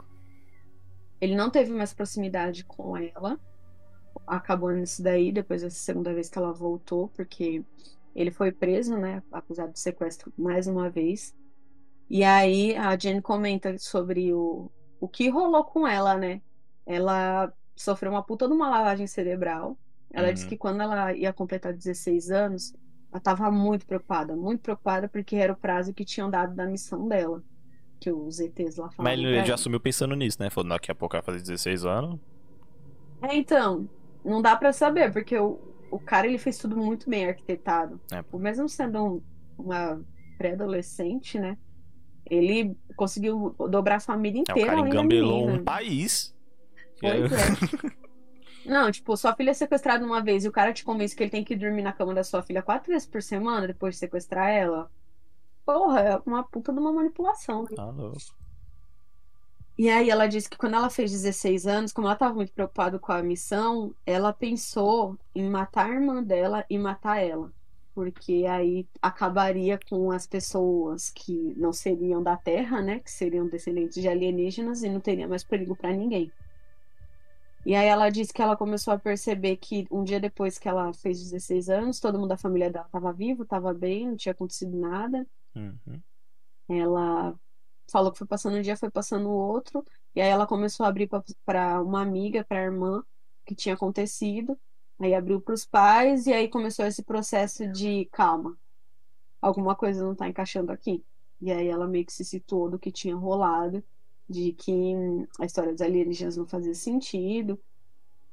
Speaker 3: Ele não teve mais proximidade com ela. Acabou nisso daí, depois dessa segunda vez que ela voltou, porque ele foi preso, né? Acusado de sequestro mais uma vez. E aí a Jane comenta sobre o, o que rolou com ela, né? Ela sofreu uma puta de uma lavagem cerebral. Ela
Speaker 2: Uhum.
Speaker 3: disse que quando ela ia completar 16 anos, ela tava muito preocupada, muito preocupada porque era o prazo que tinham dado da missão dela. Que os ETs lá falavam.
Speaker 2: Mas ele já
Speaker 3: ela.
Speaker 2: assumiu pensando nisso, né? Falou, daqui a pouco vai fazer 16 anos.
Speaker 3: É, então, não dá pra saber, porque o, o cara ele fez tudo muito bem arquitetado.
Speaker 2: É.
Speaker 3: Tipo, Mesmo sendo um- uma pré-adolescente, né? Ele conseguiu dobrar a família
Speaker 2: É, o
Speaker 3: inteira
Speaker 2: cara engambelou um país.
Speaker 3: Pois é. [laughs] Não, tipo, sua filha é sequestrada uma vez e o cara te convence que ele tem que dormir na cama da sua filha quatro vezes por semana depois de sequestrar ela. Porra, é uma puta de uma manipulação. né?
Speaker 2: Tá louco.
Speaker 3: E aí ela disse que quando ela fez 16 anos, como ela estava muito preocupada com a missão, ela pensou em matar a irmã dela e matar ela. Porque aí acabaria com as pessoas que não seriam da Terra, né? Que seriam descendentes de alienígenas e não teria mais perigo para ninguém. E aí ela disse que ela começou a perceber que um dia depois que ela fez 16 anos, todo mundo da família dela estava vivo, estava bem, não tinha acontecido nada.
Speaker 2: Uhum.
Speaker 3: Ela falou que foi passando um dia, foi passando o outro, e aí ela começou a abrir para uma amiga, para a irmã, o que tinha acontecido. Aí abriu para os pais, e aí começou esse processo de calma, alguma coisa não está encaixando aqui. E aí ela meio que se situou do que tinha rolado, de que a história dos alienígenas não fazia sentido.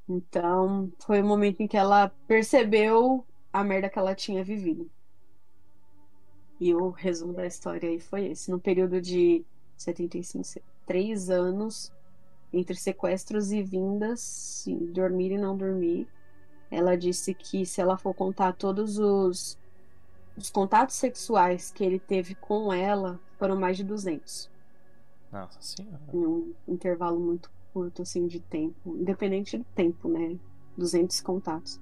Speaker 3: Então, foi o momento em que ela percebeu a merda que ela tinha vivido. E o resumo da história aí foi esse. No período de 75, se- três anos, entre sequestros e vindas, sim, dormir e não dormir, ela disse que se ela for contar todos os, os contatos sexuais que ele teve com ela, foram mais de 200.
Speaker 2: Nossa senhora.
Speaker 3: Em um intervalo muito curto, assim, de tempo. Independente do tempo, né? 200 contatos.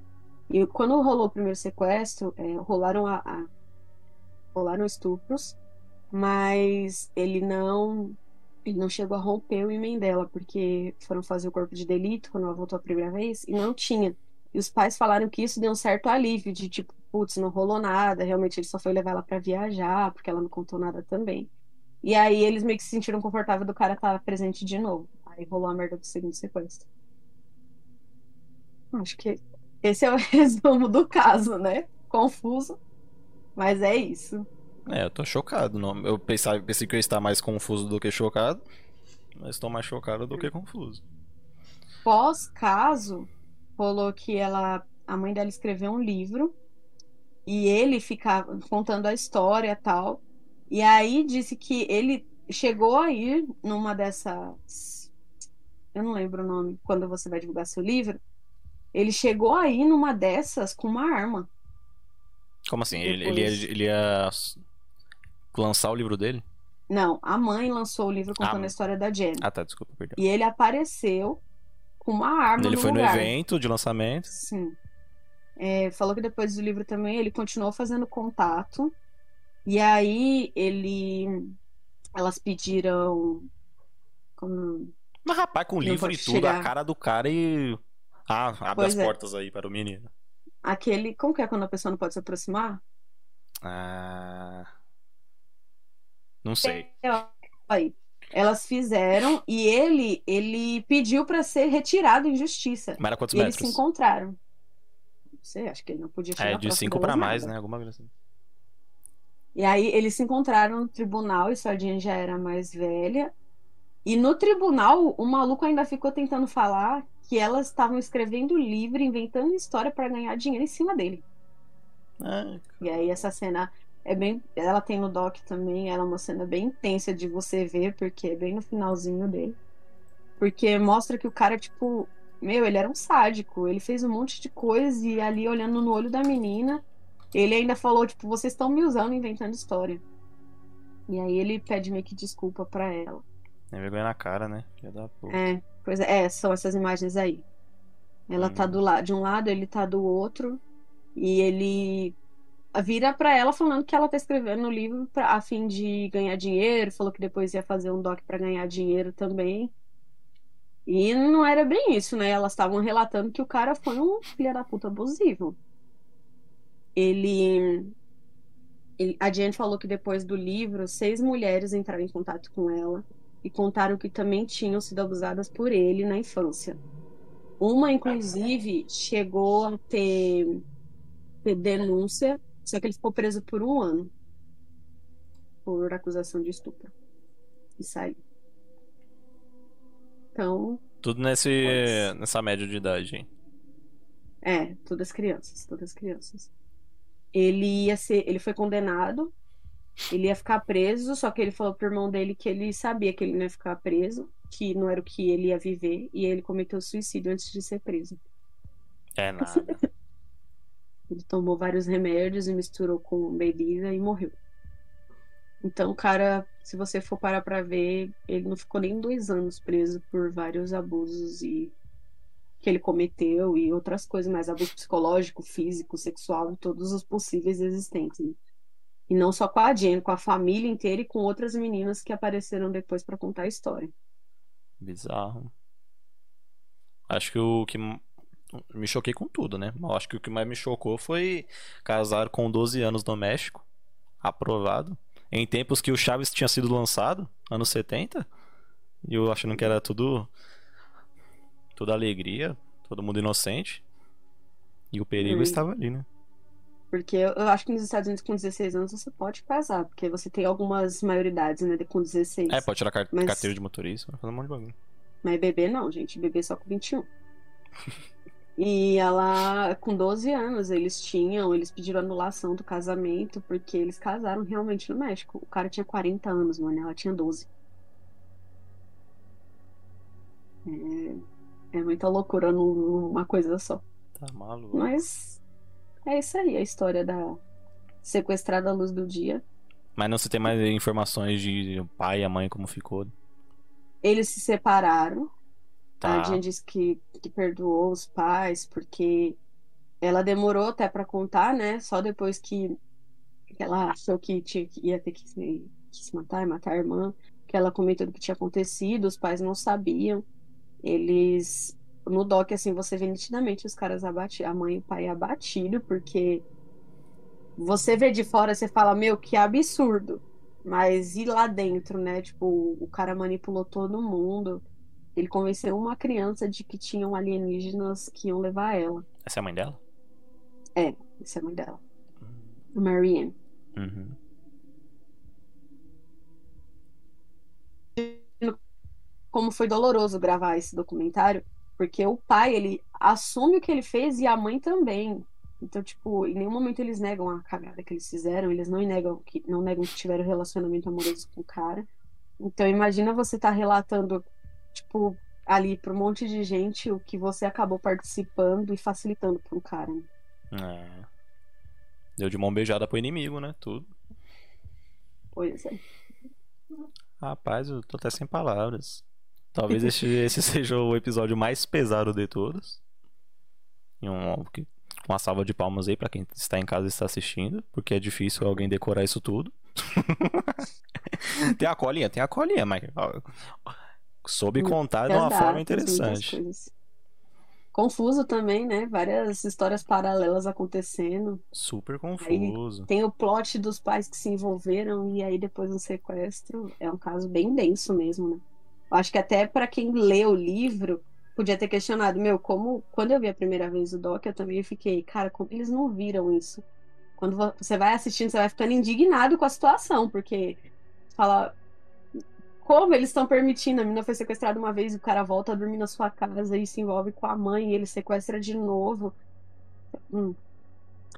Speaker 3: E quando rolou o primeiro sequestro, é, rolaram a, a- rolaram estupros, mas ele não ele não chegou a romper o imen dela, porque foram fazer o corpo de delito quando ela voltou a primeira vez e não tinha. E os pais falaram que isso deu um certo alívio de tipo, putz, não rolou nada, realmente ele só foi levar ela pra viajar, porque ela não contou nada também. E aí eles meio que se sentiram confortáveis do cara estar presente de novo. Aí rolou a merda do segundo sequestro. Acho que esse é o [laughs] resumo do caso, né? Confuso, mas é isso.
Speaker 2: É, eu tô chocado. Não. Eu pensava, pensei que eu ia estar mais confuso do que chocado, mas estou mais chocado do que confuso.
Speaker 3: Pós-caso, rolou que ela, a mãe dela escreveu um livro e ele ficava contando a história e tal. E aí disse que ele chegou a ir numa dessas. Eu não lembro o nome, quando você vai divulgar seu livro. Ele chegou a ir numa dessas com uma arma.
Speaker 2: Como assim? Ele, ele, ia, ele ia lançar o livro dele?
Speaker 3: Não, a mãe lançou o livro contando
Speaker 2: Ah.
Speaker 3: a história da Jenny.
Speaker 2: Ah, tá, desculpa, perdão.
Speaker 3: E ele apareceu com uma arma
Speaker 2: Ele
Speaker 3: no
Speaker 2: foi no
Speaker 3: lugar.
Speaker 2: evento de lançamento.
Speaker 3: Sim. É, falou que depois do livro também ele continuou fazendo contato. E aí ele. Elas pediram. Como...
Speaker 2: Mas rapaz, com
Speaker 3: Não
Speaker 2: livro e tudo,
Speaker 3: chegar.
Speaker 2: a cara do cara e. Ah, abre
Speaker 3: Pois
Speaker 2: as
Speaker 3: é.
Speaker 2: portas aí para o menino.
Speaker 3: Aquele. Como que é quando a pessoa não pode se aproximar?
Speaker 2: Ah. Não sei.
Speaker 3: É, Aí. Elas fizeram e ele ele pediu para ser retirado em justiça.
Speaker 2: Mas era quantos
Speaker 3: E eles se
Speaker 2: metros?
Speaker 3: encontraram. Não sei, acho que ele não podia chegar
Speaker 2: É, de
Speaker 3: próximo
Speaker 2: 5
Speaker 3: delas
Speaker 2: pra mais,
Speaker 3: nada.
Speaker 2: né? Alguma coisa assim.
Speaker 3: E aí eles se encontraram no tribunal, e Jean já era mais velha. E no tribunal, o maluco ainda ficou tentando falar que elas estavam escrevendo livro, inventando história para ganhar dinheiro em cima dele.
Speaker 2: Ah,
Speaker 3: E aí essa cena é bem, ela tem no doc também, ela é uma cena bem intensa de você ver, porque é bem no finalzinho dele. Porque mostra que o cara tipo, meu, ele era um sádico, ele fez um monte de coisa e ali olhando no olho da menina, ele ainda falou tipo, vocês estão me usando inventando história. E aí ele pede meio que desculpa pra ela.
Speaker 2: tem vergonha na cara, né? Da puta.
Speaker 3: É, pois é, é, são essas imagens aí. Ela tá
Speaker 2: Hum.
Speaker 3: do lado, de um lado, ele tá do outro, e ele vira pra ela falando que ela tá escrevendo o livro pra, a fim de ganhar dinheiro, falou que depois ia fazer um doc pra ganhar dinheiro também. E não era bem isso, né? Elas estavam relatando que o cara foi um filho da puta abusivo. Ele, ele- a Jane falou que depois do livro, seis mulheres entraram em contato com ela e contaram que também tinham sido abusadas por ele na infância. Uma, inclusive, chegou a ter, ter denúncia, só que ele ficou preso por um ano por acusação de estupro. E saiu. Então,
Speaker 2: Tudo nesse, nessa média de idade, hein?
Speaker 3: é, todas crianças, todas crianças. Ele ia ser, ele foi condenado, ele ia ficar preso, só que ele falou pro irmão dele que ele sabia que ele não ia ficar preso, que não era o que ele ia viver, e ele cometeu suicídio antes de ser preso.
Speaker 2: É nada. [laughs]
Speaker 3: Ele tomou vários remédios e misturou com bebida e morreu. Então, o cara, se você for parar pra ver, ele não ficou nem dois anos preso por vários abusos e que ele cometeu e outras coisas, mais abuso psicológico, físico, sexual, todos os possíveis existentes. né? E não só com a Jen, com a família inteira e com outras meninas que apareceram depois pra contar a história.
Speaker 2: Bizarro. Acho que o que. Me choquei com tudo, né? Mas acho que o que mais me chocou foi casar com 12 anos no México. Aprovado. Em tempos que o Chaves tinha sido lançado, anos 70. E eu achando que era tudo. Tudo alegria, todo mundo inocente. E o perigo
Speaker 3: Hum.
Speaker 2: estava ali, né?
Speaker 3: Porque eu eu acho que nos Estados Unidos, com 16 anos, você pode casar, porque você tem algumas maioridades, né, com 16.
Speaker 2: É, pode tirar car-
Speaker 3: Mas-
Speaker 2: carteira de motorista, fazer um monte de bagulho.
Speaker 3: Mas bebê não, gente. Bebê só com 21. E ela, com 12 anos, eles tinham, eles pediram anulação do casamento, porque eles casaram realmente no México. O cara tinha 40 anos, mano, ela tinha 12. É, é muita loucura num- numa coisa só.
Speaker 2: Tá maluco.
Speaker 3: Mas é isso aí, a história da sequestrada à luz do dia.
Speaker 2: Mas não se tem mais informações de o pai e a mãe como ficou.
Speaker 3: Eles se separaram.
Speaker 2: Tá.
Speaker 3: A Jen disse que, que perdoou os pais, porque ela demorou até pra contar, né? Só depois que, ela achou que, tinha, que ia ter que se, que se matar e matar a irmã, que ela comentou do que tinha acontecido, os pais não sabiam. Eles. No doc, assim, você vê nitidamente os caras abatidos, a mãe e o pai abatido, porque você vê de fora, você fala, meu, que absurdo. Mas e lá dentro, né? Tipo, o cara manipulou todo mundo. Ele convenceu uma criança de que tinham alienígenas que iam levar ela.
Speaker 2: Essa é a mãe dela?
Speaker 3: É, essa é a mãe dela. A Marianne.
Speaker 2: Uhum.
Speaker 3: Como foi doloroso gravar esse documentário, porque o pai, ele assume o que ele fez e a mãe também. Então, tipo, em nenhum momento eles negam a cagada que eles fizeram, eles não negam que, não negam que tiveram relacionamento amoroso com o cara. Então, imagina você estar tá relatando, tipo, ali para um monte de gente o que você acabou participando e facilitando para um cara. Né?
Speaker 2: É. Deu de mão beijada pro inimigo, né? Tudo.
Speaker 3: Pois é.
Speaker 2: Rapaz, eu tô até sem palavras. Talvez esse, esse [laughs] seja o episódio mais pesado de todos. E um, uma salva de palmas aí para quem está em casa e está assistindo, porque é difícil alguém decorar isso tudo. [laughs] tem a colinha, tem a colinha, mas soube contar de uma forma interessante
Speaker 3: confuso também, né? Várias histórias paralelas acontecendo.
Speaker 2: Super confuso.
Speaker 3: Aí tem o plot dos pais que se envolveram e aí depois um sequestro. É um caso bem denso mesmo, né? Acho que até para quem lê o livro podia ter questionado, meu, como quando eu vi a primeira vez o doc, eu também fiquei, cara, como eles não viram isso? Quando você vai assistindo, você vai ficando indignado com a situação, porque fala, como eles estão permitindo? A menina foi sequestrada uma vez, o cara volta a dormir na sua casa e se envolve com a mãe e ele sequestra de novo. Hum.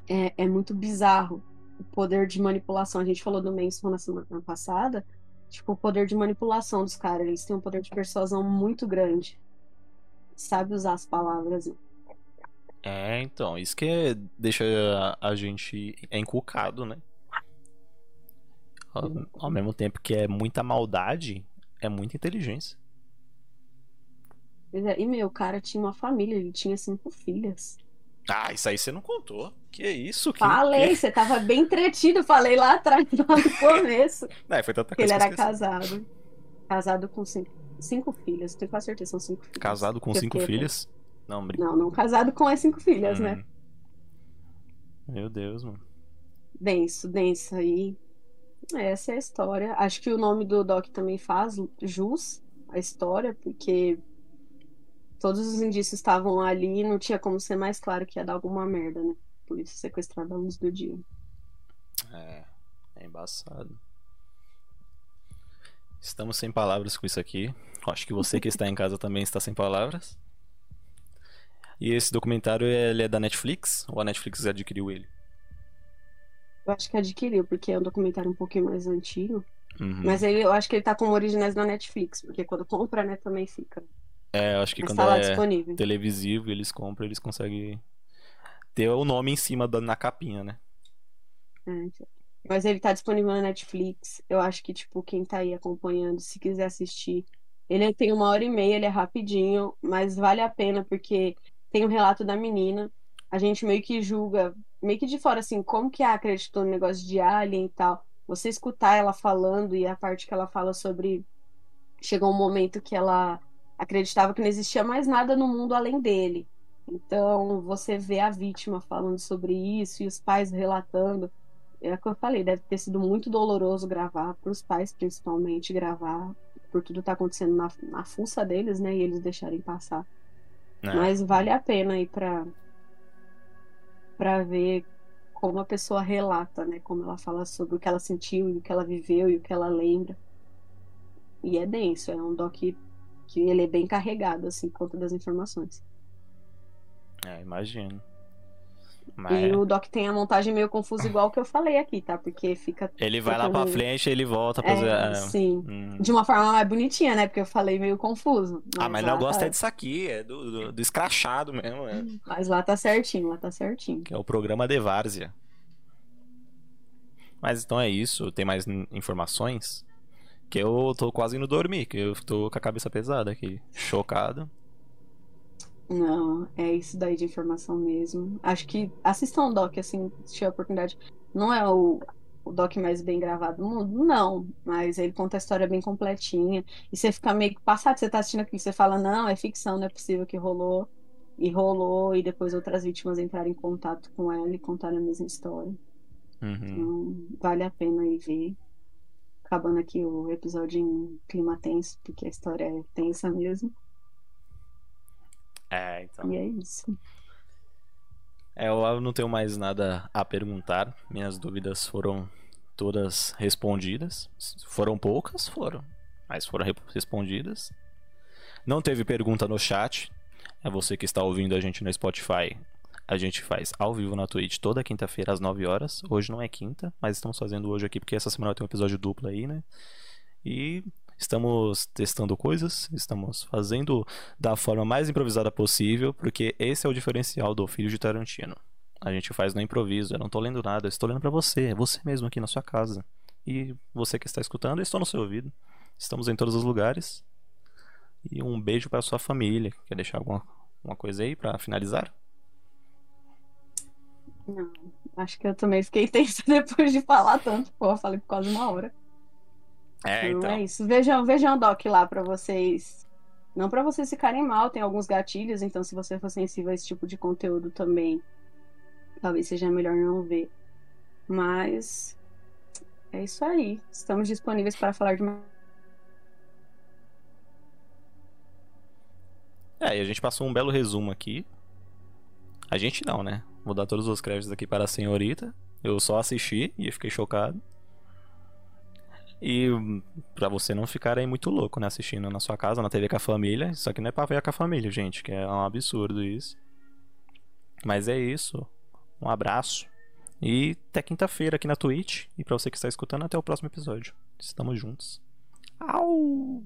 Speaker 3: É, é, muito bizarro o poder de manipulação. A gente falou do Manson na semana passada. Tipo, o poder de manipulação dos caras. Eles têm um poder de persuasão muito grande. Sabe usar as palavras. Né?
Speaker 2: É, então, isso que deixa a, a gente encucado, né? Ao, ao mesmo tempo que é muita maldade, é muita inteligência.
Speaker 3: É, e meu, o cara tinha uma família, ele tinha cinco filhas.
Speaker 2: Ah, isso aí você não contou. Que isso? Que,
Speaker 3: falei,
Speaker 2: que...
Speaker 3: você tava bem entretido, falei lá atrás, [laughs] lá no começo.
Speaker 2: não, foi tanta
Speaker 3: coisa ele era casado. Casado com cinco, cinco filhas, tenho quase certeza, são cinco filhas.
Speaker 2: Casado com cinco filhas?
Speaker 3: Não, brinca. Não, não casado com as cinco filhas, né? hum.
Speaker 2: né? Meu Deus, mano.
Speaker 3: Denso, denso aí. Essa é a história. Acho que o nome do Doc também faz jus à história, porque todos os indícios estavam ali e não tinha como ser mais claro que ia dar alguma merda, né? Por isso sequestrado à luz do dia.
Speaker 2: É, é embaçado. Estamos sem palavras com isso aqui. Acho que você que está em casa também está sem palavras. E esse documentário ele é da Netflix ou a Netflix adquiriu ele?
Speaker 3: Eu acho que adquiriu, porque é um documentário um pouquinho mais antigo. Uhum. Mas ele, eu acho que ele tá com originais na Netflix, porque quando compra, né, também fica.
Speaker 2: É, eu acho que Mas quando tá é disponível. televisivo eles compram, eles conseguem ter o nome em cima da, na capinha, né?
Speaker 3: É, então. Mas ele tá disponível na Netflix. Eu acho que, tipo, quem tá aí acompanhando, se quiser assistir, ele tem uma hora e meia, ele é rapidinho, mas vale a pena, porque tem o relato da menina. A gente meio que julga meio que de fora, assim, como que ela acreditou no negócio de alien e tal. Você escutar ela falando e a parte que ela fala sobre. Chegou um momento que ela acreditava que não existia mais nada no mundo além dele. Então, você vê a vítima falando sobre isso e os pais relatando. É o que eu falei, deve ter sido muito doloroso gravar, para os pais principalmente, gravar, por tudo tá acontecendo na, na fuça deles, né? E eles deixarem passar. É. Mas vale a pena aí para para ver como a pessoa relata, né? Como ela fala sobre o que ela sentiu e o que ela viveu e o que ela lembra. E é denso, é um doc que ele é bem carregado, assim, por conta das informações.
Speaker 2: É, imagino.
Speaker 3: Mas... E o Doc tem a montagem meio confusa, igual que eu falei aqui, tá? Porque fica.
Speaker 2: Ele vai lá pra frente e ele volta pra
Speaker 3: é, Sim. Hum. De uma forma mais bonitinha, né? Porque eu falei meio confuso.
Speaker 2: Mas ah, mas lá, não gosta tá... disso aqui, é do, do, do escrachado mesmo. É.
Speaker 3: Mas lá tá certinho, lá tá certinho.
Speaker 2: Que é o programa de Várzea. Mas então é isso. Tem mais informações? Que eu tô quase indo dormir, que eu tô com a cabeça pesada aqui. Chocado.
Speaker 3: Não, é isso daí de informação mesmo. Acho que assistam o doc, assim, se tiver oportunidade. Não é o, o doc mais bem gravado do mundo, não. Mas ele conta a história bem completinha. E você fica meio que passado, você tá assistindo aqui, você fala, não, é ficção, não é possível que rolou. E rolou, e depois outras vítimas entraram em contato com ela e contaram a mesma história.
Speaker 2: Uhum.
Speaker 3: Então, vale a pena aí ver. Acabando aqui o episódio em clima tenso, porque a história é tensa mesmo.
Speaker 2: É, então.
Speaker 3: E é isso.
Speaker 2: É, eu não tenho mais nada a perguntar. Minhas dúvidas foram todas respondidas. Foram poucas? Foram. Mas foram re- respondidas. Não teve pergunta no chat. É você que está ouvindo a gente no Spotify. A gente faz ao vivo na Twitch toda quinta-feira às 9 horas. Hoje não é quinta, mas estamos fazendo hoje aqui porque essa semana ter um episódio duplo aí, né? E estamos testando coisas, estamos fazendo da forma mais improvisada possível, porque esse é o diferencial do Filho de Tarantino. A gente faz no improviso, eu não tô lendo nada, eu estou lendo pra você, é você mesmo aqui na sua casa. E você que está escutando, eu estou no seu ouvido. Estamos em todos os lugares. E um beijo pra sua família. Quer deixar alguma, alguma coisa aí pra finalizar?
Speaker 3: Não, acho que eu também fiquei tensa [laughs] depois de falar tanto. Pô, falei por quase uma hora.
Speaker 2: É,
Speaker 3: Então
Speaker 2: então.
Speaker 3: é isso. Vejam, vejam o doc lá pra vocês. Não pra vocês ficarem mal, tem alguns gatilhos, então se você for sensível a esse tipo de conteúdo também, talvez seja melhor não ver. Mas é isso aí. Estamos disponíveis para falar de uma.
Speaker 2: É, e a gente passou um belo resumo aqui. A gente não, né? Vou dar todos os créditos aqui para a senhorita. Eu só assisti e fiquei chocado. E hum, pra você não ficar aí muito louco, né? Assistindo na sua casa, na TV com a família. Isso aqui não é pra ver com a família, gente, que é um absurdo isso. Mas é isso. Um abraço. E até quinta-feira aqui na Twitch. E pra você que está escutando, até o próximo episódio. Estamos juntos. Au!